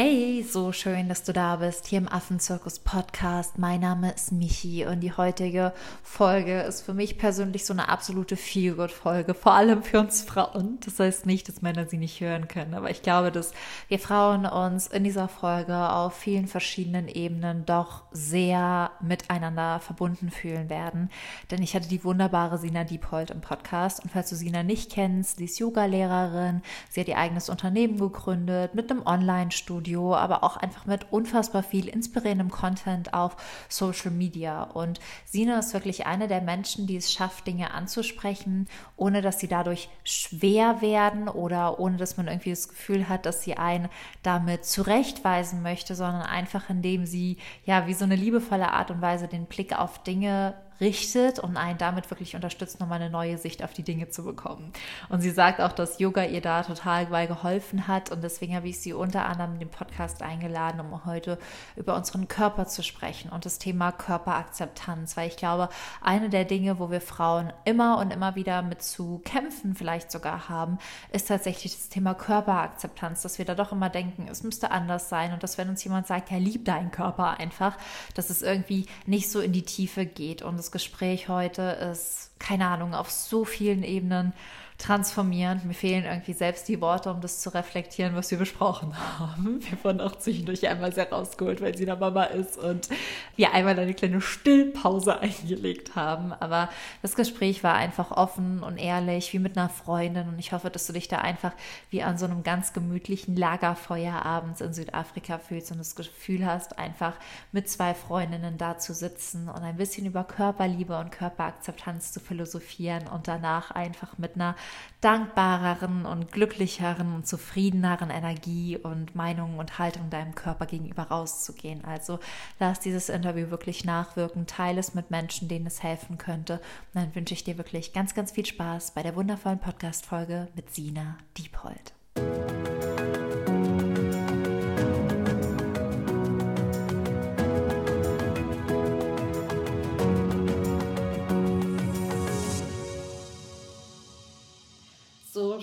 Hey, so schön, dass du da bist hier im Affenzirkus Podcast. Mein Name ist Michi und die heutige Folge ist für mich persönlich so eine absolute Feelgood-Folge, vor allem für uns Frauen. Das heißt nicht, dass Männer sie nicht hören können, aber ich glaube, dass wir Frauen uns in dieser Folge auf vielen verschiedenen Ebenen doch sehr miteinander verbunden fühlen werden. Denn ich hatte die wunderbare Sina Diephold im Podcast und falls du Sina nicht kennst, sie ist Yoga-Lehrerin, sie hat ihr eigenes Unternehmen gegründet mit einem Online-Studio Studio, auch einfach mit unfassbar viel inspirierendem Content auf Social Media. Und Sina ist wirklich eine der Menschen, die es schafft, Dinge anzusprechen, ohne dass sie dadurch schwer werden oder ohne dass man irgendwie das Gefühl hat, dass sie einen damit zurechtweisen möchte, sondern einfach indem sie ja wie so eine liebevolle Art und Weise den Blick auf Dinge richtet und einen damit wirklich unterstützt, nochmal eine neue Sicht auf die Dinge zu bekommen. Und sie sagt auch, dass Yoga ihr da total bei geholfen hat. Und deswegen habe ich sie unter anderem in den Podcast eingeladen, um heute über unseren Körper zu sprechen und das Thema Körperakzeptanz, weil ich glaube, eine der Dinge, wo wir Frauen immer und immer wieder mit zu kämpfen vielleicht sogar haben, ist tatsächlich das Thema Körperakzeptanz, dass wir da doch immer denken, es müsste anders sein. Und dass wenn uns jemand sagt, ja, lieb deinen Körper einfach, dass es irgendwie nicht so in die Tiefe geht. Und es Gespräch heute ist, keine Ahnung, auf so vielen Ebenen transformierend. Mir fehlen irgendwie selbst die Worte, um das zu reflektieren, was wir besprochen haben. Wir wurden auch zwischendurch einmal sehr rausgeholt, weil sie da Mama ist und wir einmal eine kleine Stillpause eingelegt haben. Aber das Gespräch war einfach offen und ehrlich, wie mit einer Freundin. Und ich hoffe, dass du dich da einfach wie an so einem ganz gemütlichen Lagerfeuer abends in Südafrika fühlst und das Gefühl hast, einfach mit zwei Freundinnen da zu sitzen und ein bisschen über Körperliebe und Körperakzeptanz zu philosophieren und danach einfach mit einer dankbareren und glücklicheren und zufriedeneren Energie und Meinungen und Haltung deinem Körper gegenüber rauszugehen. Also lass dieses Interview wirklich nachwirken, teile es mit Menschen, denen es helfen könnte. Und dann wünsche ich dir wirklich ganz, ganz viel Spaß bei der wundervollen Podcast-Folge mit Sina Diephold.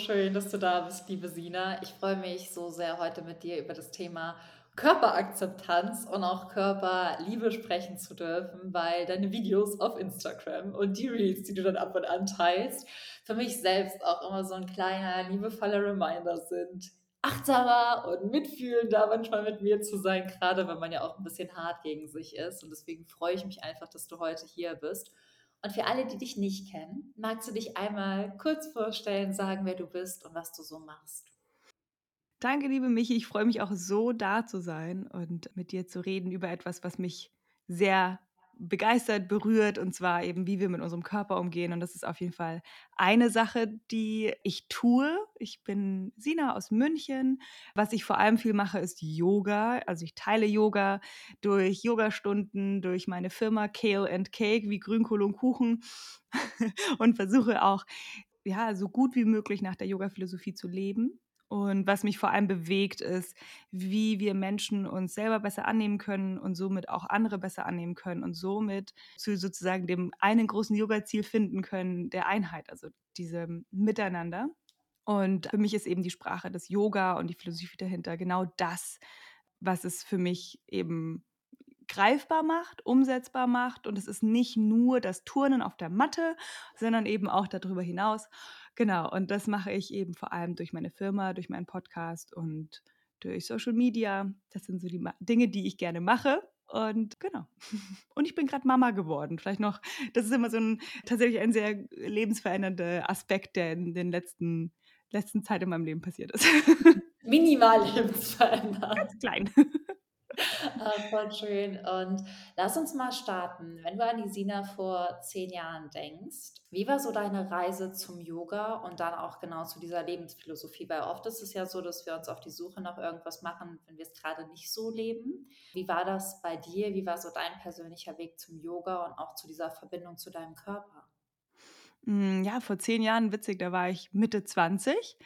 Schön, dass du da bist, liebe Sina. Ich freue mich so sehr, heute mit dir über das Thema Körperakzeptanz und auch Körperliebe sprechen zu dürfen, weil deine Videos auf Instagram und die Reels, die du dann ab und an teilst, für mich selbst auch immer so ein kleiner, liebevoller Reminder sind, achtsamer und mitfühlender manchmal mit mir zu sein, gerade wenn man ja auch ein bisschen hart gegen sich ist. Und deswegen freue ich mich einfach, dass du heute hier bist und für alle, die dich nicht kennen, magst du dich einmal kurz vorstellen, sagen, wer du bist und was du so machst? Danke, liebe Michi. Ich freue mich auch so, da zu sein und mit dir zu reden über etwas, was mich sehr begeistert, berührt und zwar eben, wie wir mit unserem Körper umgehen. Und das ist auf jeden Fall eine Sache, die ich tue. Ich bin Sina aus München. Was ich vor allem viel mache, ist Yoga. Also ich teile Yoga durch Yogastunden, durch meine Firma Kale and Cake, wie Grünkohl und Kuchen und versuche auch ja, so gut wie möglich nach der Yoga-Philosophie zu leben. Und was mich vor allem bewegt, ist, wie wir Menschen uns selber besser annehmen können und somit auch andere besser annehmen können und somit zu sozusagen dem einen großen Yoga-Ziel finden können, der Einheit, also diesem Miteinander. Und für mich ist eben die Sprache des Yoga und die Philosophie dahinter genau das, was es für mich eben greifbar macht, umsetzbar macht. Und es ist nicht nur das Turnen auf der Matte, sondern eben auch darüber hinaus. Genau, und das mache ich eben vor allem durch meine Firma, durch meinen Podcast und durch Social Media. Das sind so die Dinge, die ich gerne mache. Und genau. Und ich bin gerade Mama geworden. Vielleicht noch, das ist immer so ein tatsächlich ein sehr lebensverändernder Aspekt, der in den letzten, letzten Zeit in meinem Leben passiert ist. Minimal lebensverändert. Ganz klein. Ah, voll schön. Und lass uns mal starten. Wenn du an die Sina vor zehn Jahren denkst, wie war so deine Reise zum Yoga und dann auch genau zu dieser Lebensphilosophie? Weil oft ist es ja so, dass wir uns auf die Suche nach irgendwas machen, wenn wir es gerade nicht so leben. Wie war das bei dir? Wie war so dein persönlicher Weg zum Yoga und auch zu dieser Verbindung zu deinem Körper? Hm, ja, vor zehn Jahren, witzig, da war ich Mitte 20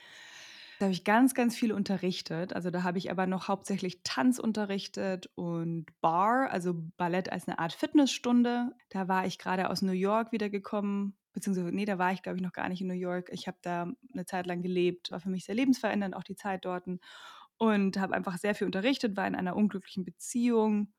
da habe ich ganz, ganz viel unterrichtet. Also da habe ich aber noch hauptsächlich Tanz unterrichtet und Bar, also Ballett als eine Art Fitnessstunde. Da war ich gerade aus New York wiedergekommen, beziehungsweise, nee, da war ich, glaube ich, noch gar nicht in New York. Ich habe da eine Zeit lang gelebt, war für mich sehr lebensverändernd, auch die Zeit dort. und habe einfach sehr viel unterrichtet, war in einer unglücklichen Beziehung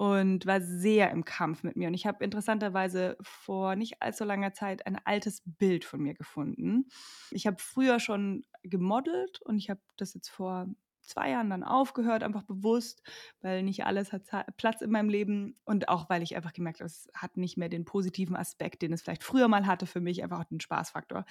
und war sehr im Kampf mit mir. Und ich habe interessanterweise vor nicht allzu langer Zeit ein altes Bild von mir gefunden. Ich habe früher schon gemodelt und ich habe das jetzt vor zwei Jahren dann aufgehört, einfach bewusst, weil nicht alles hat Platz in meinem Leben und auch weil ich einfach gemerkt habe, es hat nicht mehr den positiven Aspekt, den es vielleicht früher mal hatte für mich, einfach den Spaßfaktor.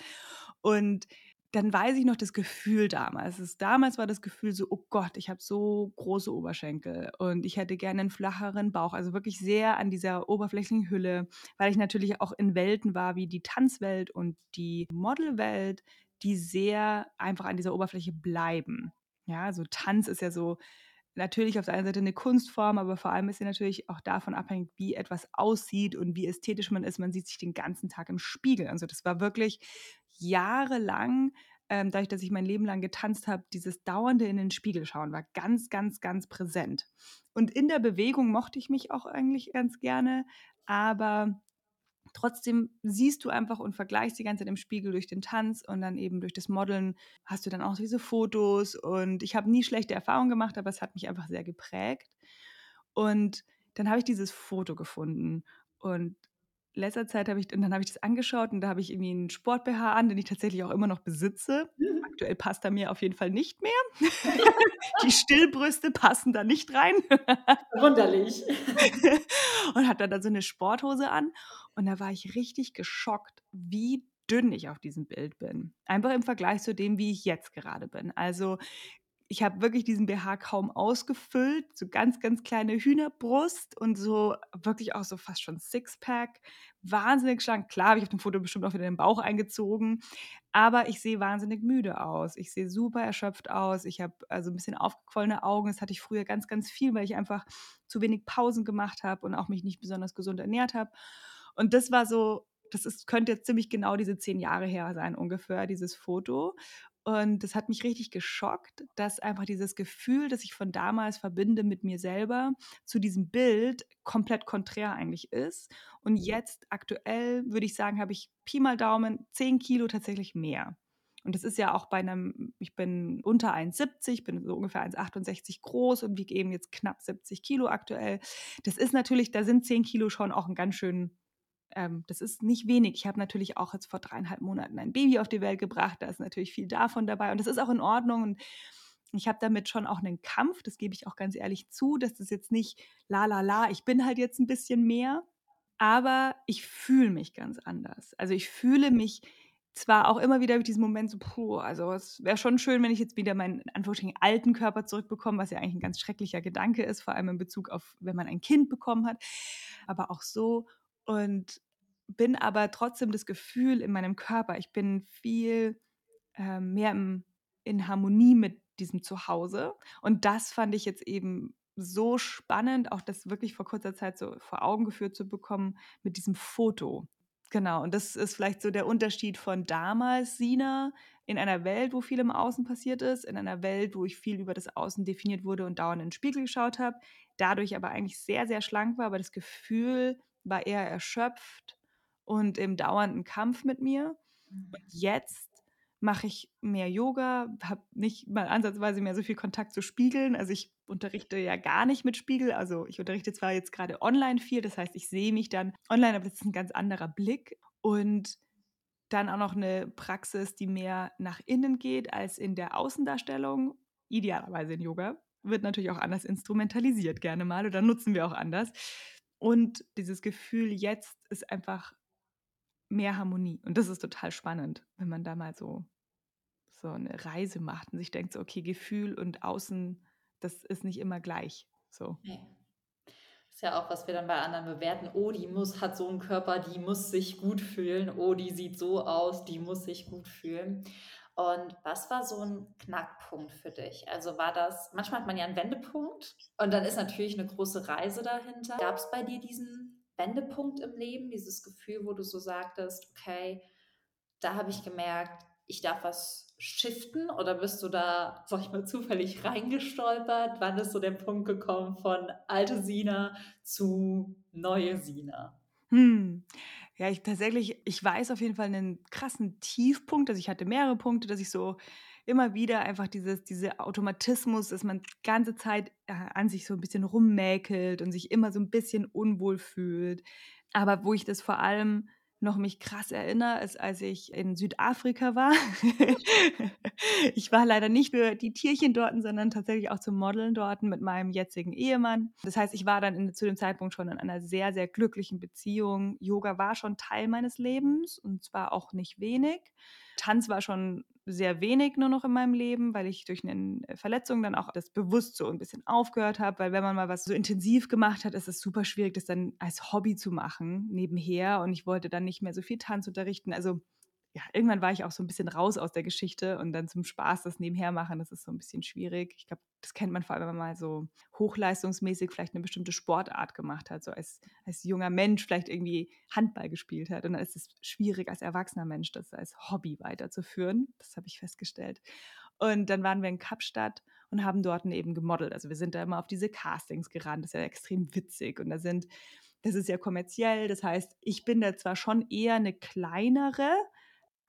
Und dann weiß ich noch das Gefühl damals. Es, damals war das Gefühl so, oh Gott, ich habe so große Oberschenkel und ich hätte gerne einen flacheren Bauch. Also wirklich sehr an dieser oberflächlichen Hülle, weil ich natürlich auch in Welten war wie die Tanzwelt und die Modelwelt, die sehr einfach an dieser Oberfläche bleiben. Ja, also Tanz ist ja so natürlich auf der einen Seite eine Kunstform, aber vor allem ist sie natürlich auch davon abhängig, wie etwas aussieht und wie ästhetisch man ist. Man sieht sich den ganzen Tag im Spiegel. Also das war wirklich jahrelang, ähm, dadurch, dass ich mein Leben lang getanzt habe, dieses dauernde in den Spiegel schauen war ganz, ganz, ganz präsent. Und in der Bewegung mochte ich mich auch eigentlich ganz gerne, aber trotzdem siehst du einfach und vergleichst die ganze Zeit im Spiegel durch den Tanz und dann eben durch das Modeln hast du dann auch diese Fotos und ich habe nie schlechte Erfahrungen gemacht, aber es hat mich einfach sehr geprägt. Und dann habe ich dieses Foto gefunden und letzter Zeit habe ich, und dann habe ich das angeschaut und da habe ich irgendwie einen Sport-BH an, den ich tatsächlich auch immer noch besitze. Mhm. Aktuell passt er mir auf jeden Fall nicht mehr. Die Stillbrüste passen da nicht rein. Wunderlich. und hat dann, dann so eine Sporthose an und da war ich richtig geschockt, wie dünn ich auf diesem Bild bin. Einfach im Vergleich zu dem, wie ich jetzt gerade bin. Also ich habe wirklich diesen BH kaum ausgefüllt, so ganz, ganz kleine Hühnerbrust und so wirklich auch so fast schon Sixpack. Wahnsinnig schlank. Klar habe ich auf dem Foto bestimmt auch wieder den Bauch eingezogen, aber ich sehe wahnsinnig müde aus. Ich sehe super erschöpft aus. Ich habe also ein bisschen aufgequollene Augen. Das hatte ich früher ganz, ganz viel, weil ich einfach zu wenig Pausen gemacht habe und auch mich nicht besonders gesund ernährt habe. Und das war so, das ist, könnte jetzt ziemlich genau diese zehn Jahre her sein, ungefähr, dieses Foto. Und das hat mich richtig geschockt, dass einfach dieses Gefühl, das ich von damals verbinde mit mir selber, zu diesem Bild komplett konträr eigentlich ist. Und jetzt aktuell würde ich sagen, habe ich Pi mal Daumen 10 Kilo tatsächlich mehr. Und das ist ja auch bei einem, ich bin unter 1,70, bin so ungefähr 1,68 groß und wiege eben jetzt knapp 70 Kilo aktuell. Das ist natürlich, da sind 10 Kilo schon auch ein ganz schön ähm, das ist nicht wenig. Ich habe natürlich auch jetzt vor dreieinhalb Monaten ein Baby auf die Welt gebracht. Da ist natürlich viel davon dabei und das ist auch in Ordnung. Und ich habe damit schon auch einen Kampf, das gebe ich auch ganz ehrlich zu, dass das jetzt nicht la la la, ich bin halt jetzt ein bisschen mehr, aber ich fühle mich ganz anders. Also ich fühle mich zwar auch immer wieder mit diesem Moment so, puh, also es wäre schon schön, wenn ich jetzt wieder meinen in Anführungsstrichen alten Körper zurückbekomme, was ja eigentlich ein ganz schrecklicher Gedanke ist, vor allem in Bezug auf, wenn man ein Kind bekommen hat. Aber auch so, und bin aber trotzdem das Gefühl in meinem Körper, ich bin viel äh, mehr im, in Harmonie mit diesem Zuhause. Und das fand ich jetzt eben so spannend, auch das wirklich vor kurzer Zeit so vor Augen geführt zu bekommen mit diesem Foto. Genau, und das ist vielleicht so der Unterschied von damals, Sina, in einer Welt, wo viel im Außen passiert ist, in einer Welt, wo ich viel über das Außen definiert wurde und dauernd in den Spiegel geschaut habe, dadurch aber eigentlich sehr, sehr schlank war, aber das Gefühl war eher erschöpft und im dauernden Kampf mit mir. Und mhm. jetzt mache ich mehr Yoga, habe nicht mal ansatzweise mehr so viel Kontakt zu Spiegeln. Also ich unterrichte ja gar nicht mit Spiegel. Also ich unterrichte zwar jetzt gerade online viel, das heißt, ich sehe mich dann online, aber das ist ein ganz anderer Blick. Und dann auch noch eine Praxis, die mehr nach innen geht als in der Außendarstellung, idealerweise in Yoga. Wird natürlich auch anders instrumentalisiert gerne mal oder nutzen wir auch anders. Und dieses Gefühl jetzt ist einfach mehr Harmonie. Und das ist total spannend, wenn man da mal so, so eine Reise macht und sich denkt, so, okay, Gefühl und Außen, das ist nicht immer gleich. So. Nee. Ist ja auch, was wir dann bei anderen bewerten. Oh, die muss, hat so einen Körper, die muss sich gut fühlen. Oh, die sieht so aus, die muss sich gut fühlen. Und was war so ein Knackpunkt für dich? Also war das, manchmal hat man ja einen Wendepunkt und dann ist natürlich eine große Reise dahinter. Gab es bei dir diesen Wendepunkt im Leben, dieses Gefühl, wo du so sagtest, okay, da habe ich gemerkt, ich darf was shiften oder bist du da, sag ich mal, zufällig reingestolpert? Wann ist so der Punkt gekommen von alte Sina zu neue Sina? Hm. Ja, ich tatsächlich, ich weiß auf jeden Fall einen krassen Tiefpunkt. Also ich hatte mehrere Punkte, dass ich so immer wieder einfach dieses, dieser Automatismus, dass man die ganze Zeit äh, an sich so ein bisschen rummäkelt und sich immer so ein bisschen unwohl fühlt. Aber wo ich das vor allem noch mich krass erinnere, ist, als ich in Südafrika war. ich war leider nicht für die Tierchen dort, sondern tatsächlich auch zum Modeln dort mit meinem jetzigen Ehemann. Das heißt, ich war dann in, zu dem Zeitpunkt schon in einer sehr, sehr glücklichen Beziehung. Yoga war schon Teil meines Lebens und zwar auch nicht wenig. Tanz war schon sehr wenig nur noch in meinem Leben, weil ich durch eine Verletzung dann auch das bewusst so ein bisschen aufgehört habe, weil wenn man mal was so intensiv gemacht hat, ist es super schwierig, das dann als Hobby zu machen nebenher und ich wollte dann nicht mehr so viel Tanz unterrichten. Also ja, irgendwann war ich auch so ein bisschen raus aus der Geschichte und dann zum Spaß das nebenher machen, das ist so ein bisschen schwierig. Ich glaube, das kennt man vor allem, wenn man mal so hochleistungsmäßig vielleicht eine bestimmte Sportart gemacht hat, so als, als junger Mensch vielleicht irgendwie Handball gespielt hat. Und dann ist es schwierig, als erwachsener Mensch das als Hobby weiterzuführen. Das habe ich festgestellt. Und dann waren wir in Kapstadt und haben dort eben gemodelt. Also wir sind da immer auf diese Castings gerannt. Das ist ja extrem witzig. Und da sind, das ist ja kommerziell. Das heißt, ich bin da zwar schon eher eine kleinere,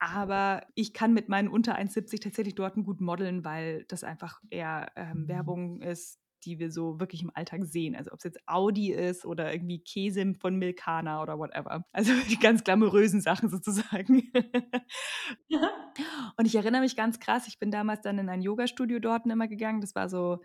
aber ich kann mit meinen unter 1,70 tatsächlich dort gut modeln, weil das einfach eher ähm, mhm. Werbung ist, die wir so wirklich im Alltag sehen. Also ob es jetzt Audi ist oder irgendwie Käse von Milkana oder whatever. Also die ganz glamourösen Sachen sozusagen. Und ich erinnere mich ganz krass, ich bin damals dann in ein Yoga-Studio dort immer gegangen. Das war so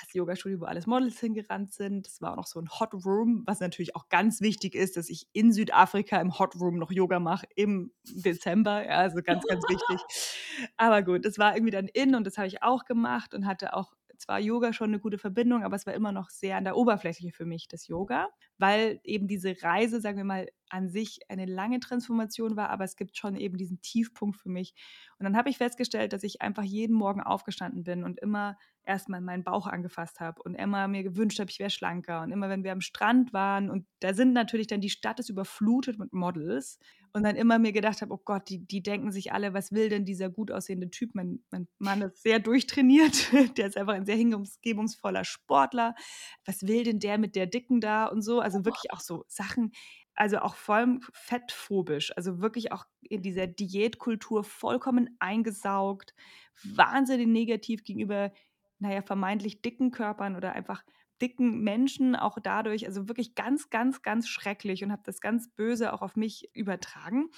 das Yoga-Studio, wo alles Models hingerannt sind. Das war auch noch so ein Hot Room, was natürlich auch ganz wichtig ist, dass ich in Südafrika im Hot Room noch Yoga mache im Dezember. Ja, also ganz, ganz wichtig. Aber gut, das war irgendwie dann in und das habe ich auch gemacht und hatte auch zwar Yoga schon eine gute Verbindung, aber es war immer noch sehr an der Oberfläche für mich, das Yoga, weil eben diese Reise, sagen wir mal, an sich eine lange Transformation war, aber es gibt schon eben diesen Tiefpunkt für mich. Und dann habe ich festgestellt, dass ich einfach jeden Morgen aufgestanden bin und immer erstmal meinen Bauch angefasst habe und immer mir gewünscht habe, ich wäre schlanker. Und immer, wenn wir am Strand waren und da sind natürlich dann die Stadt ist überflutet mit Models und dann immer mir gedacht habe, oh Gott, die, die denken sich alle, was will denn dieser gut aussehende Typ? Mein, mein Mann ist sehr durchtrainiert, der ist einfach ein sehr hingebungsvoller Sportler. Was will denn der mit der Dicken da und so? Also wirklich auch so Sachen, also auch voll fettphobisch, also wirklich auch in dieser Diätkultur vollkommen eingesaugt, wahnsinnig negativ gegenüber naja, vermeintlich dicken Körpern oder einfach dicken Menschen auch dadurch, also wirklich ganz, ganz, ganz schrecklich und habe das ganz böse auch auf mich übertragen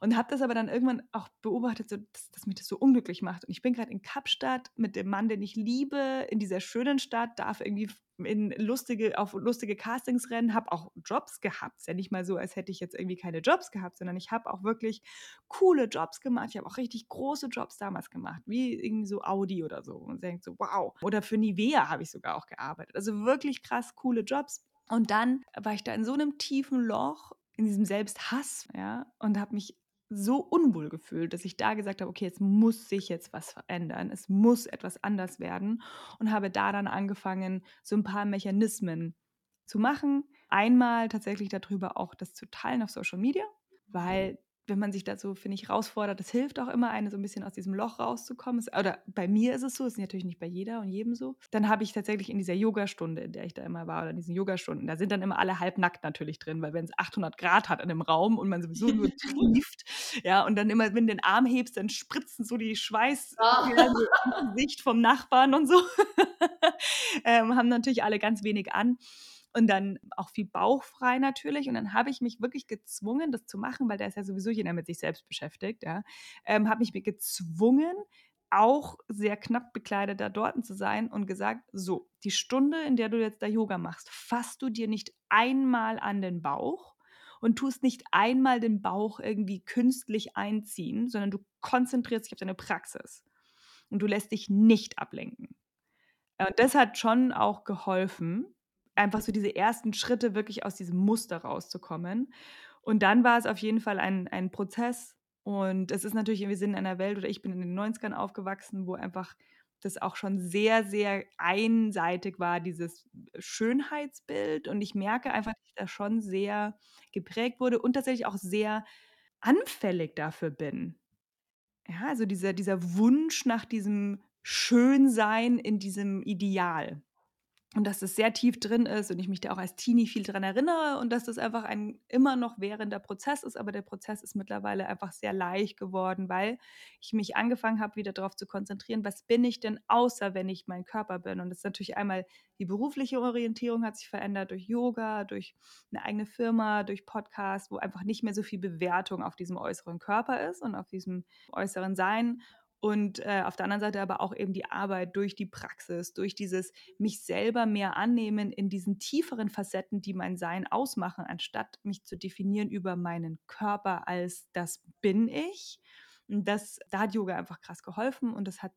und habe das aber dann irgendwann auch beobachtet, so, dass, dass mich das so unglücklich macht. Und ich bin gerade in Kapstadt mit dem Mann, den ich liebe, in dieser schönen Stadt, darf irgendwie in lustige, auf lustige Castings rennen, habe auch Jobs gehabt. Ist ja nicht mal so, als hätte ich jetzt irgendwie keine Jobs gehabt, sondern ich habe auch wirklich coole Jobs gemacht. Ich habe auch richtig große Jobs damals gemacht, wie irgendwie so Audi oder so. Und denkt so, wow. Oder für Nivea habe ich sogar auch gearbeitet. Also wirklich krass coole Jobs. Und dann war ich da in so einem tiefen Loch, in diesem Selbsthass, ja, und habe mich so unwohl gefühlt, dass ich da gesagt habe, okay, jetzt muss sich jetzt was verändern, es muss etwas anders werden und habe da dann angefangen, so ein paar Mechanismen zu machen. Einmal tatsächlich darüber auch das zu teilen auf Social Media, weil wenn man sich dazu, finde ich, herausfordert, das hilft auch immer, eine so ein bisschen aus diesem Loch rauszukommen. Oder bei mir ist es so, ist natürlich nicht bei jeder und jedem so. Dann habe ich tatsächlich in dieser Yogastunde, in der ich da immer war, oder in diesen Yogastunden, da sind dann immer alle halbnackt natürlich drin, weil wenn es 800 Grad hat in einem Raum und man sowieso nur trieft, ja, und dann immer, wenn du den Arm hebst, dann spritzen so die Schweiß oh. Gesicht vom Nachbarn und so. ähm, haben natürlich alle ganz wenig an und dann auch viel bauchfrei natürlich. Und dann habe ich mich wirklich gezwungen, das zu machen, weil da ist ja sowieso jeder mit sich selbst beschäftigt. Ja, ähm, habe mich gezwungen, auch sehr knapp bekleidet da dort zu sein und gesagt, so, die Stunde, in der du jetzt da Yoga machst, fasst du dir nicht einmal an den Bauch und tust nicht einmal den Bauch irgendwie künstlich einziehen, sondern du konzentrierst dich auf deine Praxis und du lässt dich nicht ablenken. Und das hat schon auch geholfen, einfach so diese ersten Schritte wirklich aus diesem Muster rauszukommen. Und dann war es auf jeden Fall ein, ein Prozess. Und es ist natürlich, wir sind in einer Welt, oder ich bin in den 90ern aufgewachsen, wo einfach das auch schon sehr, sehr einseitig war, dieses Schönheitsbild. Und ich merke einfach, dass ich da schon sehr geprägt wurde und tatsächlich auch sehr anfällig dafür bin. Ja, also dieser, dieser Wunsch nach diesem Schönsein in diesem Ideal. Und dass es sehr tief drin ist und ich mich da auch als Teenie viel dran erinnere und dass das einfach ein immer noch währender Prozess ist, aber der Prozess ist mittlerweile einfach sehr leicht geworden, weil ich mich angefangen habe, wieder darauf zu konzentrieren, was bin ich denn außer, wenn ich mein Körper bin? Und das ist natürlich einmal die berufliche Orientierung hat sich verändert durch Yoga, durch eine eigene Firma, durch Podcast, wo einfach nicht mehr so viel Bewertung auf diesem äußeren Körper ist und auf diesem äußeren Sein und äh, auf der anderen Seite aber auch eben die Arbeit durch die Praxis, durch dieses mich selber mehr annehmen in diesen tieferen Facetten, die mein Sein ausmachen, anstatt mich zu definieren über meinen Körper als das bin ich. Und das, da hat Yoga einfach krass geholfen und das hat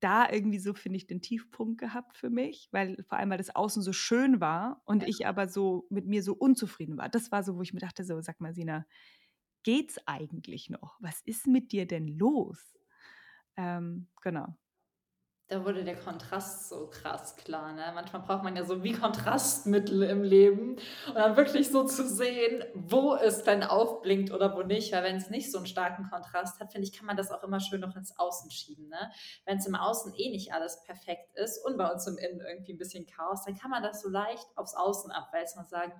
da irgendwie so, finde ich, den Tiefpunkt gehabt für mich, weil vor allem, weil das Außen so schön war und ich aber so mit mir so unzufrieden war. Das war so, wo ich mir dachte, so, sag mal, Sina, geht's eigentlich noch? Was ist mit dir denn los? Ähm, genau. Da wurde der Kontrast so krass klar. Ne? Manchmal braucht man ja so wie Kontrastmittel im Leben und dann wirklich so zu sehen, wo es dann aufblinkt oder wo nicht. Weil wenn es nicht so einen starken Kontrast hat, finde ich, kann man das auch immer schön noch ins Außen schieben. Ne? Wenn es im Außen eh nicht alles perfekt ist und bei uns im Innen irgendwie ein bisschen Chaos, dann kann man das so leicht aufs Außen abwälzen und sagen,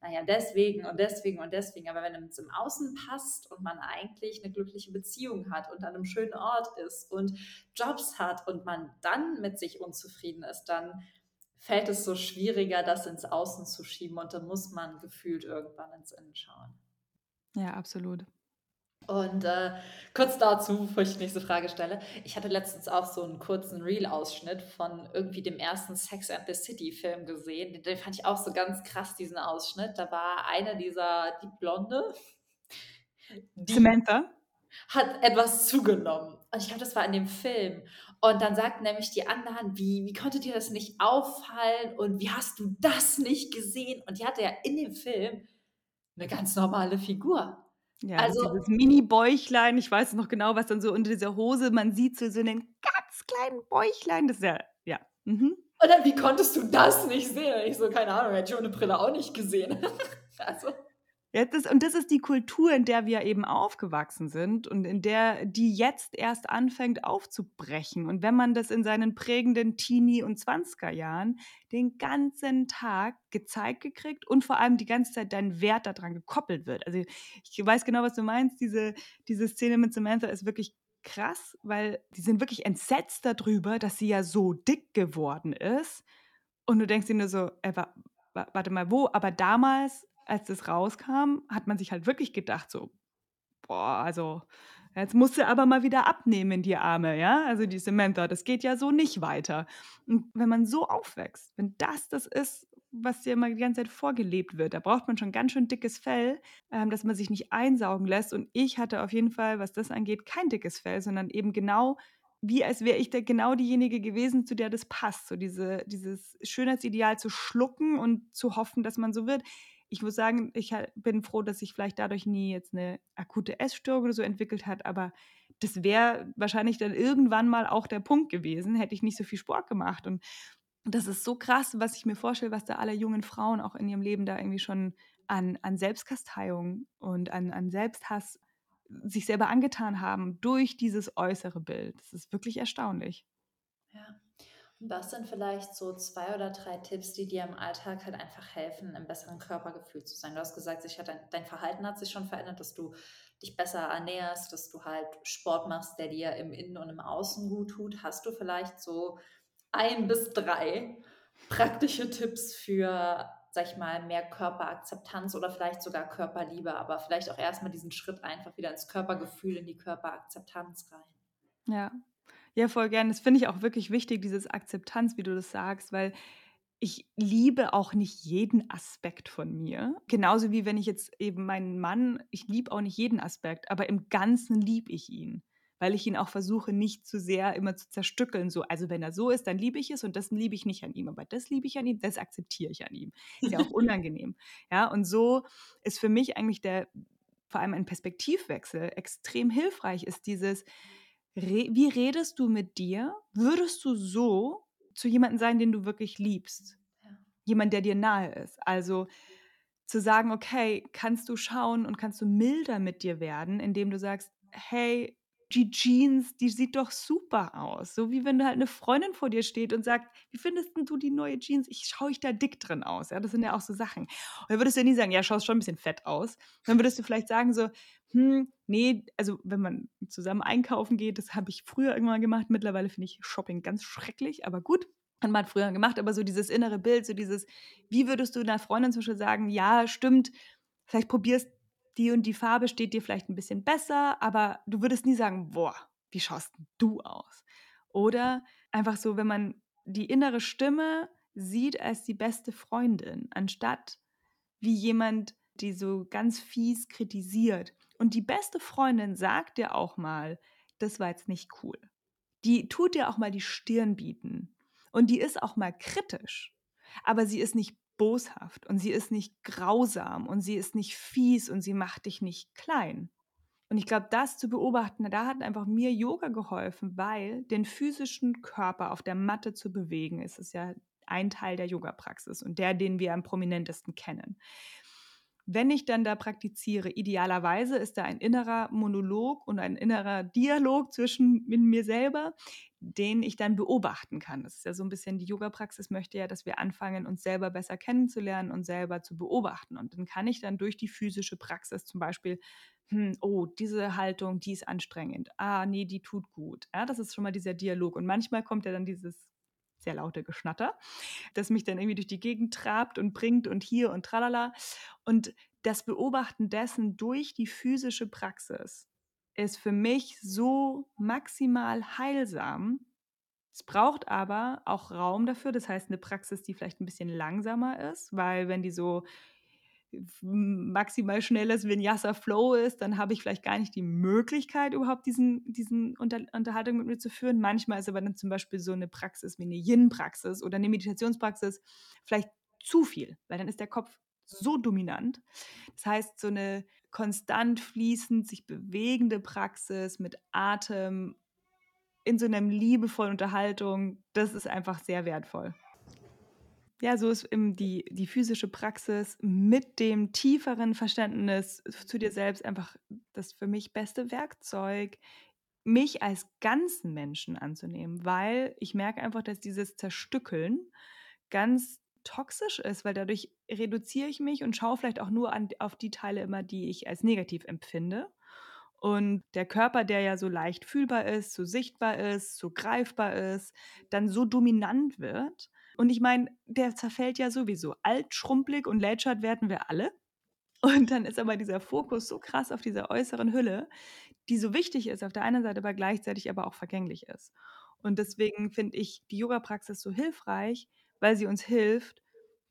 naja, deswegen und deswegen und deswegen. Aber wenn es im Außen passt und man eigentlich eine glückliche Beziehung hat und an einem schönen Ort ist und Jobs hat und man dann mit sich unzufrieden ist, dann fällt es so schwieriger, das ins Außen zu schieben und dann muss man gefühlt irgendwann ins Innen schauen. Ja, absolut. Und äh, kurz dazu, bevor ich die nächste Frage stelle. Ich hatte letztens auch so einen kurzen Reel-Ausschnitt von irgendwie dem ersten Sex and the City-Film gesehen. Den, den, fand ich auch so ganz krass, diesen Ausschnitt. Da war eine dieser, die Blonde. Die Samantha. Hat etwas zugenommen. Und ich glaube, das war in dem Film. Und dann sagten nämlich die anderen, wie, wie konnte dir das nicht auffallen und wie hast du das nicht gesehen? Und die hatte ja in dem Film eine ganz normale Figur. Ja, also dieses Mini-Bäuchlein, ich weiß noch genau, was dann so unter dieser Hose, man sieht so, so einen ganz kleinen Bäuchlein, das ist ja, ja. Mhm. Und dann, wie konntest du das nicht sehen? Ich so, keine Ahnung, hätte ich ohne Brille auch nicht gesehen. also. Ja, das, und das ist die Kultur, in der wir eben aufgewachsen sind und in der die jetzt erst anfängt aufzubrechen. Und wenn man das in seinen prägenden Teenie- und 20er Jahren den ganzen Tag gezeigt gekriegt und vor allem die ganze Zeit dein Wert daran gekoppelt wird. Also ich weiß genau, was du meinst. Diese, diese Szene mit Samantha ist wirklich krass, weil die sind wirklich entsetzt darüber, dass sie ja so dick geworden ist. Und du denkst dir nur so, ey, warte mal, wo? Aber damals als das rauskam, hat man sich halt wirklich gedacht, so, boah, also jetzt musst du aber mal wieder abnehmen, die Arme, ja? Also die Samantha, das geht ja so nicht weiter. Und wenn man so aufwächst, wenn das das ist, was dir immer die ganze Zeit vorgelebt wird, da braucht man schon ganz schön dickes Fell, ähm, dass man sich nicht einsaugen lässt. Und ich hatte auf jeden Fall, was das angeht, kein dickes Fell, sondern eben genau wie als wäre ich da genau diejenige gewesen, zu der das passt. So diese, dieses Schönheitsideal zu schlucken und zu hoffen, dass man so wird ich muss sagen, ich bin froh, dass sich vielleicht dadurch nie jetzt eine akute Essstörung oder so entwickelt hat, aber das wäre wahrscheinlich dann irgendwann mal auch der Punkt gewesen, hätte ich nicht so viel Sport gemacht. Und das ist so krass, was ich mir vorstelle, was da alle jungen Frauen auch in ihrem Leben da irgendwie schon an, an Selbstkasteiung und an, an Selbsthass sich selber angetan haben durch dieses äußere Bild. Das ist wirklich erstaunlich. Ja. Was sind vielleicht so zwei oder drei Tipps, die dir im Alltag halt einfach helfen, im besseren Körpergefühl zu sein? Du hast gesagt, sich hat dein, dein Verhalten hat sich schon verändert, dass du dich besser ernährst, dass du halt Sport machst, der dir im Innen und im Außen gut tut. Hast du vielleicht so ein bis drei praktische Tipps für, sag ich mal, mehr Körperakzeptanz oder vielleicht sogar Körperliebe, aber vielleicht auch erstmal diesen Schritt einfach wieder ins Körpergefühl, in die Körperakzeptanz rein? Ja, ja, voll gern. Das finde ich auch wirklich wichtig, dieses Akzeptanz, wie du das sagst, weil ich liebe auch nicht jeden Aspekt von mir. Genauso wie wenn ich jetzt eben meinen Mann, ich liebe auch nicht jeden Aspekt, aber im Ganzen liebe ich ihn, weil ich ihn auch versuche, nicht zu sehr immer zu zerstückeln. So, also wenn er so ist, dann liebe ich es und das liebe ich nicht an ihm, aber das liebe ich an ihm, das akzeptiere ich an ihm. Ist ja auch unangenehm. Ja, und so ist für mich eigentlich der, vor allem ein Perspektivwechsel extrem hilfreich, ist dieses, Re wie redest du mit dir? Würdest du so zu jemandem sein, den du wirklich liebst? Ja. Jemand, der dir nahe ist. Also zu sagen, okay, kannst du schauen und kannst du milder mit dir werden, indem du sagst, hey, die Jeans, die sieht doch super aus. So wie wenn da halt eine Freundin vor dir steht und sagt: „Wie findest du die neue Jeans? Ich schaue ich da dick drin aus?“ Ja, das sind ja auch so Sachen. Und dann würdest du ja nie sagen: „Ja, schaust schon ein bisschen fett aus.“ Dann würdest du vielleicht sagen so: „Hm, ne“ also, wenn man zusammen einkaufen geht, das habe ich früher irgendwann gemacht. Mittlerweile finde ich Shopping ganz schrecklich, aber gut, hat man früher gemacht. Aber so dieses innere Bild, so dieses wie würdest du 'ner Freundin zum Beispiel sagen: „Ja, stimmt, vielleicht probierst die und die Farbe steht dir vielleicht ein bisschen besser“, aber du würdest nie sagen: „Boah, wie schaust du aus?“ Oder einfach so, wenn man die innere Stimme sieht als die beste Freundin, anstatt wie jemand, die so ganz fies kritisiert. Und die beste Freundin sagt dir auch mal: „Das war jetzt nicht cool.“ Die tut dir auch mal die Stirn bieten und die ist auch mal kritisch, aber sie ist nicht boshaft und sie ist nicht grausam und sie ist nicht fies und sie macht dich nicht klein. Und ich glaube, das zu beobachten, da hat einfach mir Yoga geholfen, weil den physischen Körper auf der Matte zu bewegen, ist es ja ein Teil der Yoga-Praxis und der, den wir am prominentesten kennen. Wenn ich dann da praktiziere, idealerweise ist da ein innerer Monolog und ein innerer Dialog zwischen mir selber, den ich dann beobachten kann. Das ist ja so ein bisschen die Yoga-Praxis möchte ja, dass wir anfangen, uns selber besser kennenzulernen und selber zu beobachten. Und dann kann ich dann durch die physische Praxis zum Beispiel, hm, oh, diese Haltung, die ist anstrengend. Ah, nee, die tut gut. Ja, das ist schon mal dieser Dialog. Und manchmal kommt ja dann dieses sehr laute Geschnatter, das mich dann irgendwie durch die Gegend trabt und bringt und hier und tralala. Und das Beobachten dessen durch die physische Praxis ist für mich so maximal heilsam. Es braucht aber auch Raum dafür. Das heißt, eine Praxis, die vielleicht ein bisschen langsamer ist, weil wenn die so maximal schnelles Vinyasa-Flow ist, dann habe ich vielleicht gar nicht die Möglichkeit, überhaupt diesen, diesen Unter Unterhaltung mit mir zu führen. Manchmal ist aber dann zum Beispiel so eine Praxis wie eine Yin-Praxis oder eine Meditationspraxis vielleicht zu viel, weil dann ist der Kopf so dominant. Das heißt, so eine konstant fließend sich bewegende Praxis mit Atem in so einer liebevollen Unterhaltung, das ist einfach sehr wertvoll. Ja, so ist eben die, die physische Praxis mit dem tieferen Verständnis zu dir selbst einfach das für mich beste Werkzeug, mich als ganzen Menschen anzunehmen, weil ich merke einfach, dass dieses Zerstückeln ganz toxisch ist, weil dadurch reduziere ich mich und schaue vielleicht auch nur an, auf die Teile immer, die ich als negativ empfinde. Und der Körper, der ja so leicht fühlbar ist, so sichtbar ist, so greifbar ist, dann so dominant wird und ich meine, der zerfällt ja sowieso. Alt, schrumpelig und lätschert werden wir alle. Und dann ist aber dieser Fokus so krass auf dieser äußeren Hülle, die so wichtig ist auf der einen Seite, aber gleichzeitig aber auch vergänglich ist. Und deswegen finde ich die Yoga-Praxis so hilfreich, weil sie uns hilft,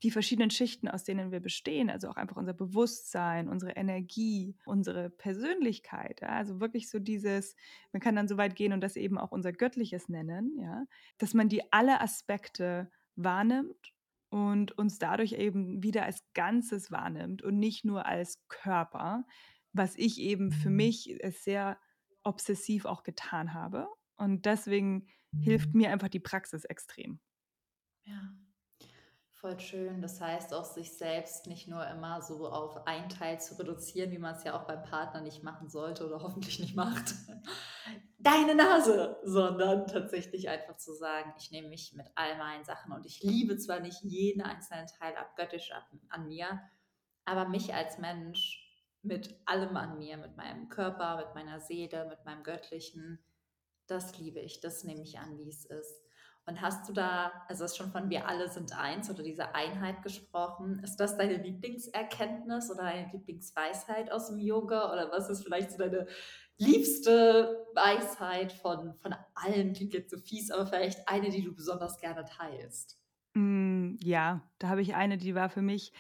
die verschiedenen Schichten, aus denen wir bestehen, also auch einfach unser Bewusstsein, unsere Energie, unsere Persönlichkeit, ja, also wirklich so dieses, man kann dann so weit gehen und das eben auch unser Göttliches nennen, ja, dass man die alle Aspekte wahrnimmt und uns dadurch eben wieder als Ganzes wahrnimmt und nicht nur als Körper, was ich eben für mhm. mich sehr obsessiv auch getan habe. Und deswegen hilft mir einfach die Praxis extrem. Ja, Voll schön. Das heißt auch, sich selbst nicht nur immer so auf ein Teil zu reduzieren, wie man es ja auch beim Partner nicht machen sollte oder hoffentlich nicht macht. Deine Nase, sondern tatsächlich einfach zu sagen, ich nehme mich mit all meinen Sachen und ich liebe zwar nicht jeden einzelnen Teil abgöttisch an mir, aber mich als Mensch mit allem an mir, mit meinem Körper, mit meiner Seele, mit meinem Göttlichen, das liebe ich, das nehme ich an, wie es ist. Und hast du da, also ist schon von wir alle sind eins oder diese Einheit gesprochen, ist das deine Lieblingserkenntnis oder deine Lieblingsweisheit aus dem Yoga oder was ist vielleicht so deine liebste Weisheit von, von allen? Klingt jetzt so fies, aber vielleicht eine, die du besonders gerne teilst. Mm, ja, da habe ich eine, die war für mich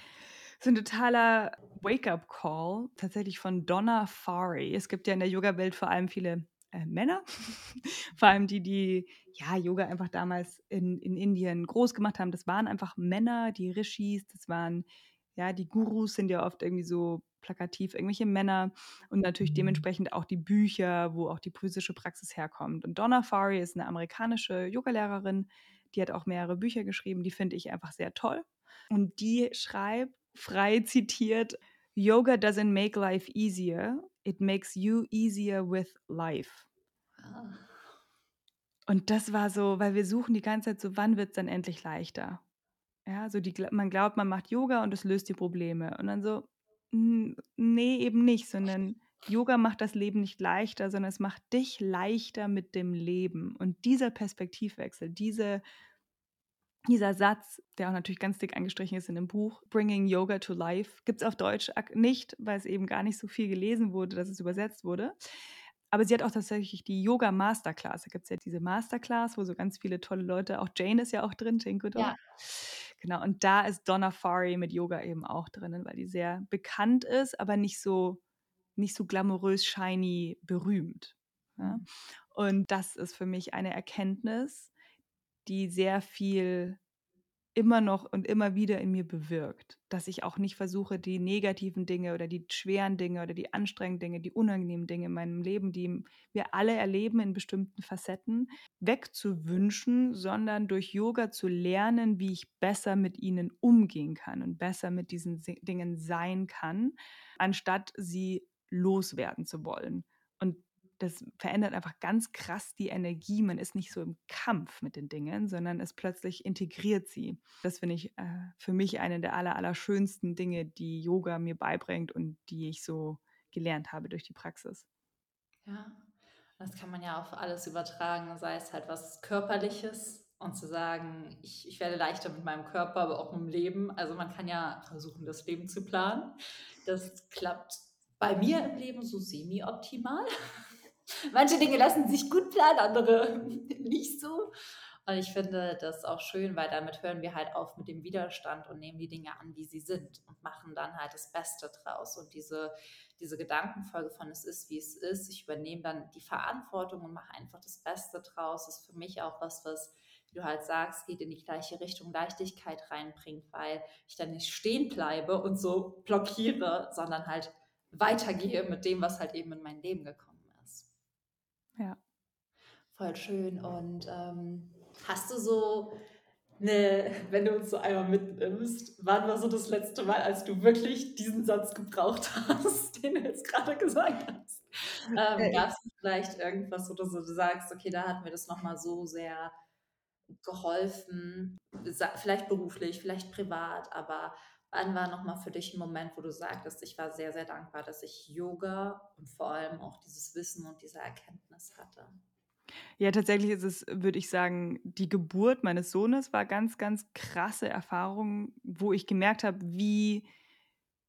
so ein totaler Wake-up-Call, tatsächlich von Donna Fari. Es gibt ja in der Yoga-Welt vor allem viele äh, Männer, vor allem die, die ja Yoga einfach damals in, in Indien groß gemacht haben. Das waren einfach Männer, die Rishis, das waren ja die Gurus sind ja oft irgendwie so plakativ irgendwelche Männer und natürlich mhm. dementsprechend auch die Bücher, wo auch die physische Praxis herkommt. Und Donna Fari ist eine amerikanische Yogalehrerin, die hat auch mehrere Bücher geschrieben, die finde ich einfach sehr toll. Und die schreibt, frei zitiert, Yoga doesn't make life easier, it makes you easier with life. Ja. Und das war so, weil wir suchen die ganze Zeit so, wann wird es dann endlich leichter? Ja, so die, man glaubt, man macht Yoga und es löst die Probleme. Und dann so, nee, eben nicht, sondern Yoga macht das Leben nicht leichter, sondern es macht dich leichter mit dem Leben. Und dieser Perspektivwechsel, diese, dieser Satz, der auch natürlich ganz dick angestrichen ist in dem Buch, Bringing Yoga to Life, gibt es auf Deutsch nicht, weil es eben gar nicht so viel gelesen wurde, dass es übersetzt wurde. Aber sie hat auch tatsächlich die Yoga Masterclass. Da gibt es ja diese Masterclass, wo so ganz viele tolle Leute, auch Jane ist ja auch drin, Jane Goodall. Ja. Genau, und da ist Donna Fari mit Yoga eben auch drin, weil die sehr bekannt ist, aber nicht so, nicht so glamourös, shiny, berühmt. Ja? Mhm. Und das ist für mich eine Erkenntnis, die sehr viel immer noch und immer wieder in mir bewirkt, dass ich auch nicht versuche, die negativen Dinge oder die schweren Dinge oder die anstrengenden Dinge, die unangenehmen Dinge in meinem Leben, die wir alle erleben in bestimmten Facetten, wegzuwünschen, sondern durch Yoga zu lernen, wie ich besser mit ihnen umgehen kann und besser mit diesen Dingen sein kann, anstatt sie loswerden zu wollen. Das verändert einfach ganz krass die Energie. Man ist nicht so im Kampf mit den Dingen, sondern es plötzlich integriert sie. Das finde ich äh, für mich eine der aller, aller schönsten Dinge, die Yoga mir beibringt und die ich so gelernt habe durch die Praxis. Ja, das kann man ja auf alles übertragen, sei es halt was Körperliches und zu sagen, ich, ich werde leichter mit meinem Körper, aber auch mit dem Leben. Also man kann ja versuchen, das Leben zu planen. Das klappt bei mir im Leben so semi-optimal. Manche Dinge lassen sich gut planen, andere nicht so. Und ich finde das auch schön, weil damit hören wir halt auf mit dem Widerstand und nehmen die Dinge an, wie sie sind und machen dann halt das Beste draus. Und diese, diese Gedankenfolge von es ist, wie es ist, ich übernehme dann die Verantwortung und mache einfach das Beste draus, ist für mich auch was, was wie du halt sagst, geht in die gleiche Richtung Leichtigkeit reinbringt, weil ich dann nicht stehen bleibe und so blockiere, sondern halt weitergehe mit dem, was halt eben in mein Leben gekommen ist. Ja. Voll schön. Und ähm, hast du so eine, wenn du uns so einmal mitnimmst, wann war so das letzte Mal, als du wirklich diesen Satz gebraucht hast, den du jetzt gerade gesagt hast? Ähm, äh, Gab es vielleicht irgendwas, wo du so sagst, okay, da hat mir das nochmal so sehr geholfen, vielleicht beruflich, vielleicht privat, aber Wann war nochmal für dich ein Moment, wo du sagtest, ich war sehr, sehr dankbar, dass ich Yoga und vor allem auch dieses Wissen und diese Erkenntnis hatte? Ja, tatsächlich ist es, würde ich sagen, die Geburt meines Sohnes war ganz, ganz krasse Erfahrung, wo ich gemerkt habe, wie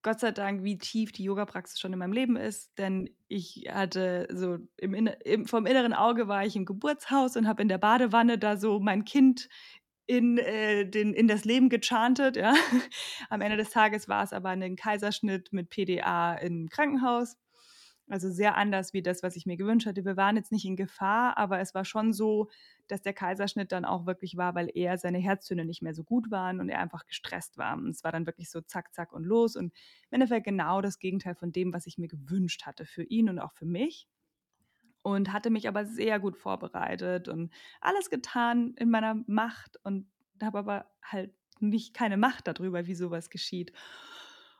Gott sei Dank, wie tief die Yoga-Praxis schon in meinem Leben ist. Denn ich hatte so im, im, vom inneren Auge war ich im Geburtshaus und habe in der Badewanne da so mein Kind in, äh, den, in das Leben gechantet. Ja. Am Ende des Tages war es aber ein Kaiserschnitt mit PDA im Krankenhaus. Also sehr anders wie das, was ich mir gewünscht hatte. Wir waren jetzt nicht in Gefahr, aber es war schon so, dass der Kaiserschnitt dann auch wirklich war, weil er seine Herztöne nicht mehr so gut waren und er einfach gestresst war. Und es war dann wirklich so zack, zack und los. Und im Endeffekt genau das Gegenteil von dem, was ich mir gewünscht hatte für ihn und auch für mich und hatte mich aber sehr gut vorbereitet und alles getan in meiner Macht und habe aber halt nicht keine Macht darüber, wie sowas geschieht.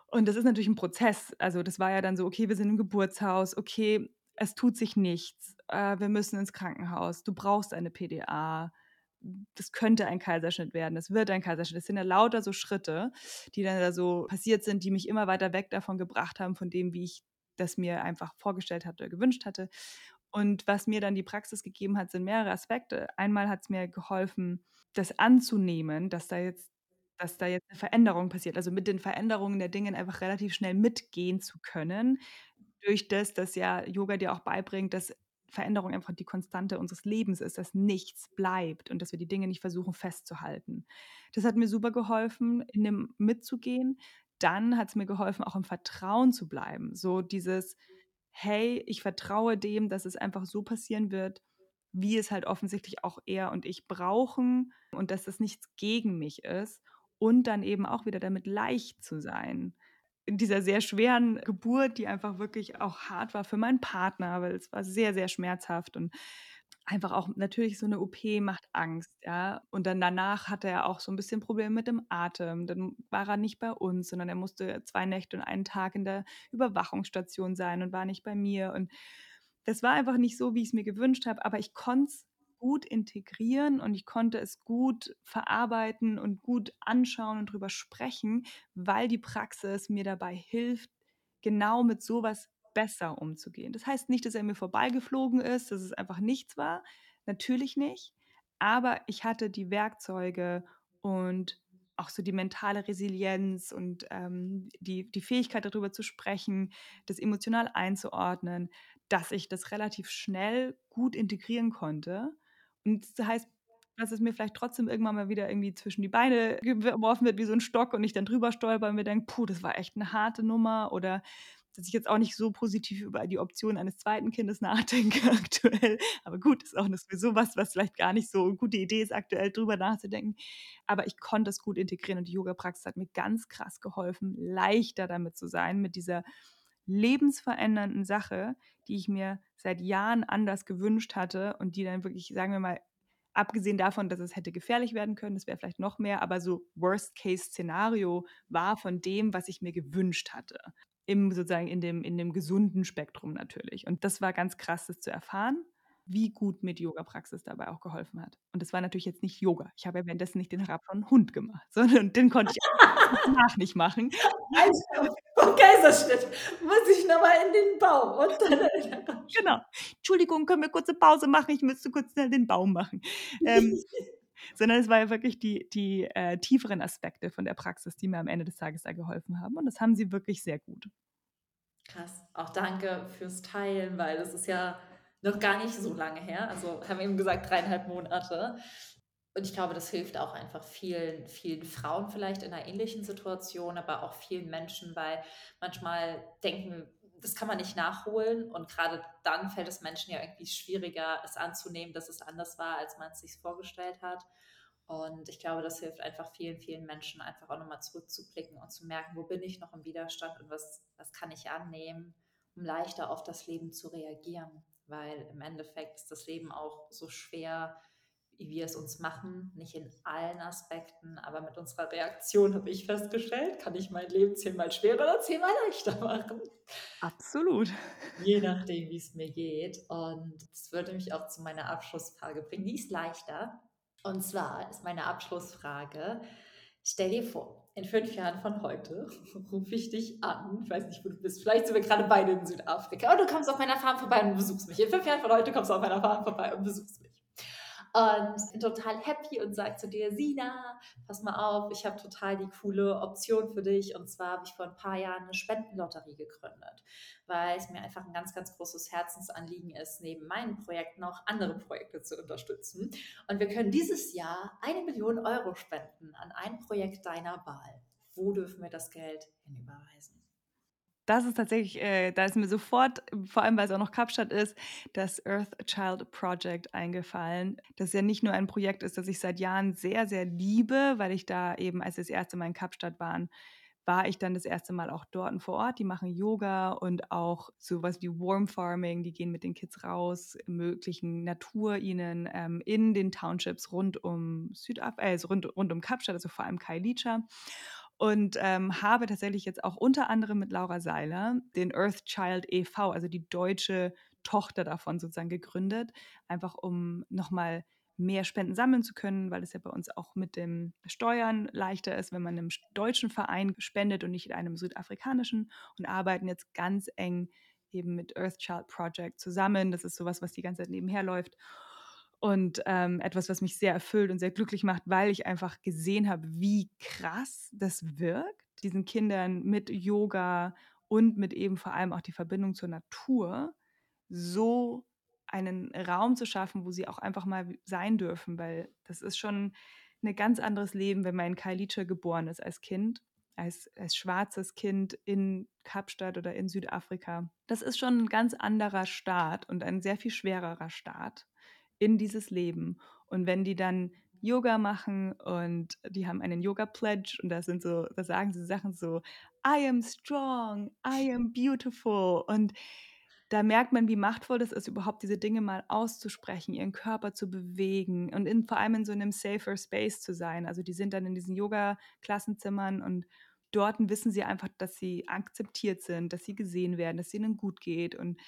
Und das ist natürlich ein Prozess. Also das war ja dann so, okay, wir sind im Geburtshaus, okay, es tut sich nichts, äh, wir müssen ins Krankenhaus, du brauchst eine PDA, das könnte ein Kaiserschnitt werden, es wird ein Kaiserschnitt. Das sind ja lauter so Schritte, die dann da so passiert sind, die mich immer weiter weg davon gebracht haben, von dem, wie ich das mir einfach vorgestellt hatte oder gewünscht hatte. Und was mir dann die Praxis gegeben hat, sind mehrere Aspekte. Einmal hat es mir geholfen, das anzunehmen, dass da jetzt dass da jetzt eine Veränderung passiert. Also mit den Veränderungen der Dinge einfach relativ schnell mitgehen zu können. Durch das, dass ja Yoga dir auch beibringt, dass Veränderung einfach die Konstante unseres Lebens ist, dass nichts bleibt und dass wir die Dinge nicht versuchen festzuhalten. Das hat mir super geholfen, in dem mitzugehen. Dann hat es mir geholfen, auch im Vertrauen zu bleiben. So dieses, hey, ich vertraue dem, dass es einfach so passieren wird, wie es halt offensichtlich auch er und ich brauchen und dass das nichts gegen mich ist und dann eben auch wieder damit leicht zu sein. In dieser sehr schweren Geburt, die einfach wirklich auch hart war für meinen Partner, weil es war sehr, sehr schmerzhaft und einfach auch natürlich so eine OP macht Angst, ja. Und dann danach hatte er auch so ein bisschen Probleme mit dem Atem. Dann war er nicht bei uns, sondern er musste zwei Nächte und einen Tag in der Überwachungsstation sein und war nicht bei mir. Und das war einfach nicht so, wie ich es mir gewünscht habe, aber ich konnte es gut integrieren und ich konnte es gut verarbeiten und gut anschauen und drüber sprechen, weil die Praxis mir dabei hilft, genau mit sowas besser umzugehen. Das heißt nicht, dass er mir vorbeigeflogen ist, dass es einfach nichts war, natürlich nicht, aber ich hatte die Werkzeuge und auch so die mentale Resilienz und ähm, die, die Fähigkeit darüber zu sprechen, das emotional einzuordnen, dass ich das relativ schnell gut integrieren konnte und das heißt, dass es mir vielleicht trotzdem irgendwann mal wieder irgendwie zwischen die Beine geworfen wird wie so ein Stock und ich dann drüber stolper und mir denke: „Puh, das war echt eine harte Nummer.“ Oder dass ich jetzt auch nicht so positiv über die Option eines zweiten Kindes nachdenke aktuell. Aber gut, ist auch sowieso was, was vielleicht gar nicht so eine gute Idee ist, aktuell drüber nachzudenken. Aber ich konnte es gut integrieren und die Yoga-Praxis hat mir ganz krass geholfen, leichter damit zu sein, mit dieser lebensverändernden Sache, die ich mir seit Jahren anders gewünscht hatte und die dann wirklich, sagen wir mal, abgesehen davon, dass es hätte gefährlich werden können, das wäre vielleicht noch mehr, aber so Worst-Case-Szenario war von dem, was ich mir gewünscht hatte. Im sozusagen in dem, in dem gesunden Spektrum natürlich. Und das war ganz krass, das zu erfahren wie gut mir die Yoga-Praxis dabei auch geholfen hat. Und das war natürlich jetzt nicht Yoga. Ich habe ja währenddessen nicht den herabfallenden Hund gemacht, sondern den konnte ich danach nicht machen. Also, vom Kaiserschnitt muss ich nochmal in den Baum. Und dann genau. Entschuldigung, können wir kurz eine Pause machen? Ich müsste kurz den Baum machen. Ähm, sondern es war ja wirklich die, die äh, tieferen Aspekte von der Praxis, die mir am Ende des Tages da geholfen haben. Und das haben sie wirklich sehr gut. Krass. Auch danke fürs Teilen, weil das ist ja noch gar nicht so lange her. Also haben eben gesagt, dreieinhalb Monate. Und ich glaube, das hilft auch einfach vielen, vielen Frauen vielleicht in einer ähnlichen Situation, aber auch vielen Menschen, weil manchmal denken, das kann man nicht nachholen. Und gerade dann fällt es Menschen ja irgendwie schwieriger, es anzunehmen, dass es anders war, als man es sich vorgestellt hat. Und ich glaube, das hilft einfach vielen, vielen Menschen, einfach auch nochmal zurückzublicken und zu merken, wo bin ich noch im Widerstand und was, was kann ich annehmen, um leichter auf das Leben zu reagieren weil im Endeffekt ist das Leben auch so schwer, wie wir es uns machen, nicht in allen Aspekten, aber mit unserer Reaktion habe ich festgestellt, kann ich mein Leben zehnmal schwerer oder zehnmal leichter machen. Absolut. Je nachdem, wie es mir geht. Und das würde mich auch zu meiner Abschlussfrage bringen. Die ist leichter. Und zwar ist meine Abschlussfrage, stell dir vor, in fünf Jahren von heute rufe ich dich an. Ich weiß nicht, wo du bist. Vielleicht sind wir gerade beide in Südafrika. Und du kommst auf meiner Farm vorbei und besuchst mich. In fünf Jahren von heute kommst du auf meiner Farm vorbei und besuchst mich und total happy und sage zu dir, Sina, pass mal auf, ich habe total die coole Option für dich. Und zwar habe ich vor ein paar Jahren eine Spendenlotterie gegründet, weil es mir einfach ein ganz, ganz großes Herzensanliegen ist, neben meinen Projekten auch andere Projekte zu unterstützen. Und wir können dieses Jahr eine Million Euro spenden an ein Projekt deiner Wahl. Wo dürfen wir das Geld hinüberweisen? Das ist tatsächlich, äh, da ist mir sofort, vor allem weil es auch noch Kapstadt ist, das Earth Child Project eingefallen. Das ja nicht nur ein Projekt ist, das ich seit Jahren sehr, sehr liebe, weil ich da eben, als wir das erste Mal in Kapstadt waren, war ich dann das erste Mal auch dort vor Ort. Die machen Yoga und auch sowas wie Warm Farming. Die gehen mit den Kids raus, ermöglichen Natur ihnen ähm, in den Townships rund um Südaf also rund, rund um Kapstadt, also vor allem Kailicha und ähm, habe tatsächlich jetzt auch unter anderem mit Laura Seiler den Earth Child e.V., also die deutsche Tochter davon sozusagen gegründet, einfach um nochmal mehr Spenden sammeln zu können, weil es ja bei uns auch mit dem Steuern leichter ist, wenn man einem deutschen Verein spendet und nicht einem südafrikanischen und arbeiten jetzt ganz eng eben mit Earth Child Project zusammen. Das ist sowas, was die ganze Zeit nebenher läuft und ähm, etwas, was mich sehr erfüllt und sehr glücklich macht, weil ich einfach gesehen habe, wie krass das wirkt, diesen Kindern mit Yoga und mit eben vor allem auch die Verbindung zur Natur so einen Raum zu schaffen, wo sie auch einfach mal sein dürfen, weil das ist schon ein ganz anderes Leben, wenn man in Kailicha geboren ist als Kind, als, als schwarzes Kind in Kapstadt oder in Südafrika. Das ist schon ein ganz anderer Staat und ein sehr viel schwererer Staat in dieses Leben. Und wenn die dann Yoga machen und die haben einen Yoga Pledge und da sind so, da sagen sie Sachen so, I am strong, I am beautiful und da merkt man, wie machtvoll das ist, überhaupt diese Dinge mal auszusprechen, ihren Körper zu bewegen und in, vor allem in so einem safer Space zu sein. Also die sind dann in diesen Yoga-Klassenzimmern und dort wissen sie einfach, dass sie akzeptiert sind, dass sie gesehen werden, dass ihnen gut geht und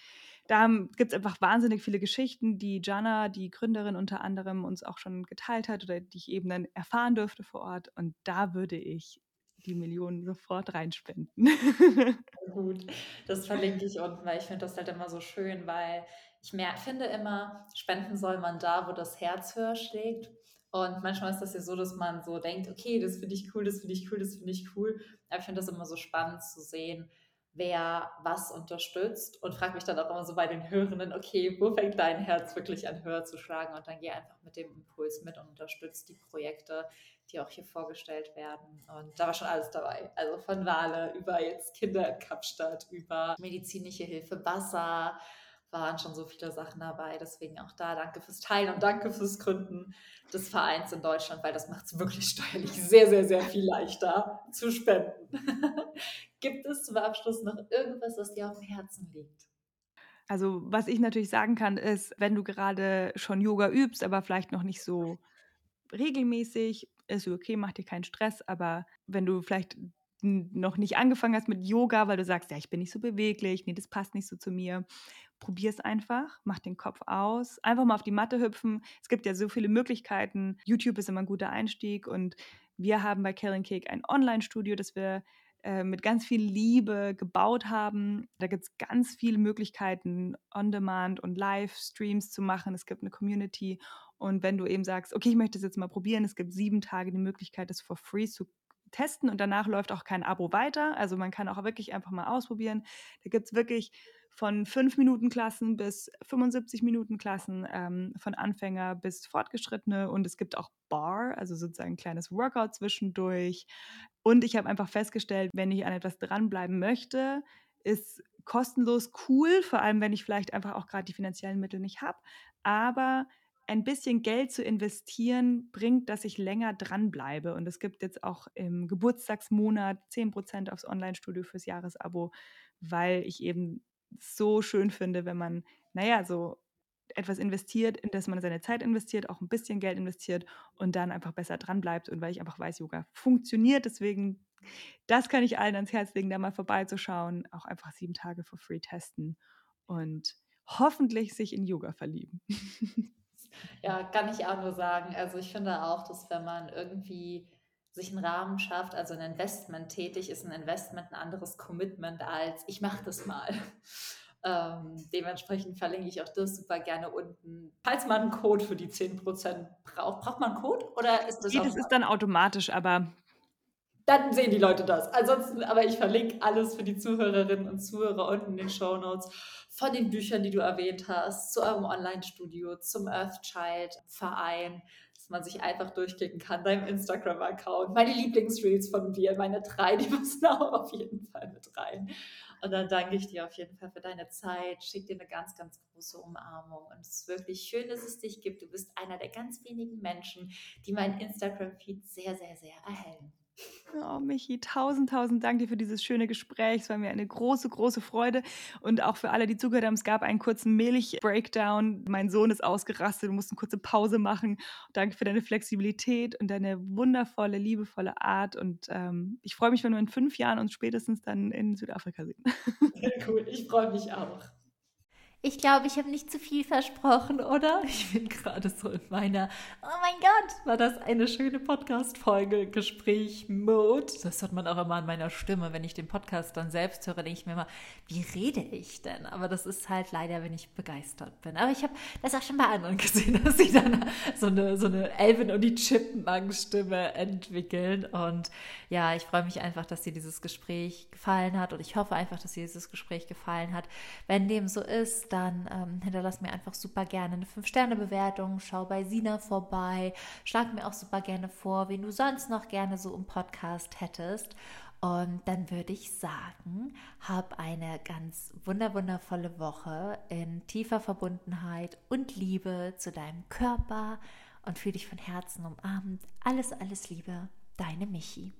da gibt es einfach wahnsinnig viele Geschichten, die Jana, die Gründerin unter anderem, uns auch schon geteilt hat oder die ich eben dann erfahren durfte vor Ort. Und da würde ich die Millionen sofort reinspenden. Gut, das verlinke ich unten, weil ich finde das halt immer so schön, weil ich mehr, finde immer, spenden soll man da, wo das Herz höher schlägt. Und manchmal ist das ja so, dass man so denkt, okay, das finde ich cool, das finde ich cool, das finde ich cool. Aber ich finde das immer so spannend zu sehen, wer was unterstützt und frage mich dann auch immer so bei den Hörenden, okay, wo fängt dein Herz wirklich an höher zu schlagen? Und dann gehe einfach mit dem Impuls mit und unterstütze die Projekte, die auch hier vorgestellt werden. Und da war schon alles dabei. Also von Wale über jetzt Kinder in Kapstadt, über medizinische Hilfe, Wasser, waren schon so viele Sachen dabei. Deswegen auch da danke fürs Teilen und danke fürs Gründen des Vereins in Deutschland, weil das macht es wirklich steuerlich sehr, sehr, sehr viel leichter zu spenden. Gibt es zum Abschluss noch irgendwas, was dir auf dem Herzen liegt? Also, was ich natürlich sagen kann, ist, wenn du gerade schon Yoga übst, aber vielleicht noch nicht so regelmäßig, ist okay, mach dir keinen Stress, aber wenn du vielleicht noch nicht angefangen hast mit Yoga, weil du sagst, ja, ich bin nicht so beweglich, nee, das passt nicht so zu mir, probier es einfach, mach den Kopf aus, einfach mal auf die Matte hüpfen. Es gibt ja so viele Möglichkeiten. YouTube ist immer ein guter Einstieg und wir haben bei Killing Cake ein Online-Studio, das wir äh, mit ganz viel Liebe gebaut haben. Da gibt es ganz viele Möglichkeiten, On-Demand und Live-Streams zu machen. Es gibt eine Community. Und wenn du eben sagst, okay, ich möchte es jetzt mal probieren, es gibt sieben Tage die Möglichkeit, das for free zu testen und danach läuft auch kein Abo weiter. Also man kann auch wirklich einfach mal ausprobieren. Da gibt es wirklich von 5 Minuten Klassen bis 75 Minuten Klassen, ähm, von Anfänger bis Fortgeschrittene und es gibt auch Bar, also sozusagen ein kleines Workout zwischendurch. Und ich habe einfach festgestellt, wenn ich an etwas dranbleiben möchte, ist kostenlos cool, vor allem wenn ich vielleicht einfach auch gerade die finanziellen Mittel nicht habe. Aber ein bisschen Geld zu investieren bringt, dass ich länger dranbleibe. Und es gibt jetzt auch im Geburtstagsmonat 10% aufs Online-Studio fürs Jahresabo, weil ich eben so schön finde, wenn man, naja, so etwas investiert, in das man seine Zeit investiert, auch ein bisschen Geld investiert und dann einfach besser dranbleibt. Und weil ich einfach weiß, Yoga funktioniert. Deswegen, das kann ich allen ans Herz legen, da mal vorbeizuschauen. Auch einfach sieben Tage for free testen und hoffentlich sich in Yoga verlieben. Ja, kann ich auch nur sagen. Also ich finde auch, dass wenn man irgendwie sich einen Rahmen schafft, also ein Investment tätig, ist ein Investment ein anderes Commitment als ich mache das mal. Ähm, dementsprechend verlinke ich auch das super gerne unten. Falls man einen Code für die 10% braucht, braucht man einen Code oder ist das? Nee, das ist dann automatisch, aber. Dann sehen die Leute das. Ansonsten, aber ich verlinke alles für die Zuhörerinnen und Zuhörer unten in den Show Notes von den Büchern, die du erwähnt hast, zu eurem Online-Studio, zum Earthchild-Verein, dass man sich einfach durchklicken kann, deinem Instagram-Account, meine Lieblingsreels von dir, meine drei, die müssen auch auf jeden Fall mit rein. Und dann danke ich dir auf jeden Fall für deine Zeit, schick dir eine ganz, ganz große Umarmung. Und es ist wirklich schön, dass es dich gibt. Du bist einer der ganz wenigen Menschen, die meinen Instagram-Feed sehr, sehr, sehr erhellen. Oh, Michi, tausend, tausend Dank dir für dieses schöne Gespräch. Es war mir eine große, große Freude. Und auch für alle, die zugehört haben, es gab einen kurzen Milch-Breakdown. Mein Sohn ist ausgerastet, du musst eine kurze Pause machen. Danke für deine Flexibilität und deine wundervolle, liebevolle Art. Und ähm, ich freue mich, wenn wir in fünf Jahren uns spätestens dann in Südafrika sehen. Sehr cool, ich freue mich auch. Ich glaube, ich habe nicht zu viel versprochen, oder? Ich bin gerade so in meiner, oh mein Gott, war das eine schöne Podcast-Folge, Gespräch-Mode. Das hört man auch immer an meiner Stimme. Wenn ich den Podcast dann selbst höre, denke ich mir immer, wie rede ich denn? Aber das ist halt leider, wenn ich begeistert bin. Aber ich habe das auch schon bei anderen gesehen, dass sie dann so eine, so eine Elvin und die Chipmunk-Stimme entwickeln. Und ja, ich freue mich einfach, dass dir dieses Gespräch gefallen hat. Und ich hoffe einfach, dass dir dieses Gespräch gefallen hat. Wenn dem so ist, dann ähm, hinterlass mir einfach super gerne eine 5-Sterne-Bewertung, schau bei Sina vorbei, schlag mir auch super gerne vor, wen du sonst noch gerne so im Podcast hättest. Und dann würde ich sagen, hab eine ganz wunderwundervolle Woche in tiefer Verbundenheit und Liebe zu deinem Körper und fühle dich von Herzen umarmt. Alles, alles Liebe, deine Michi.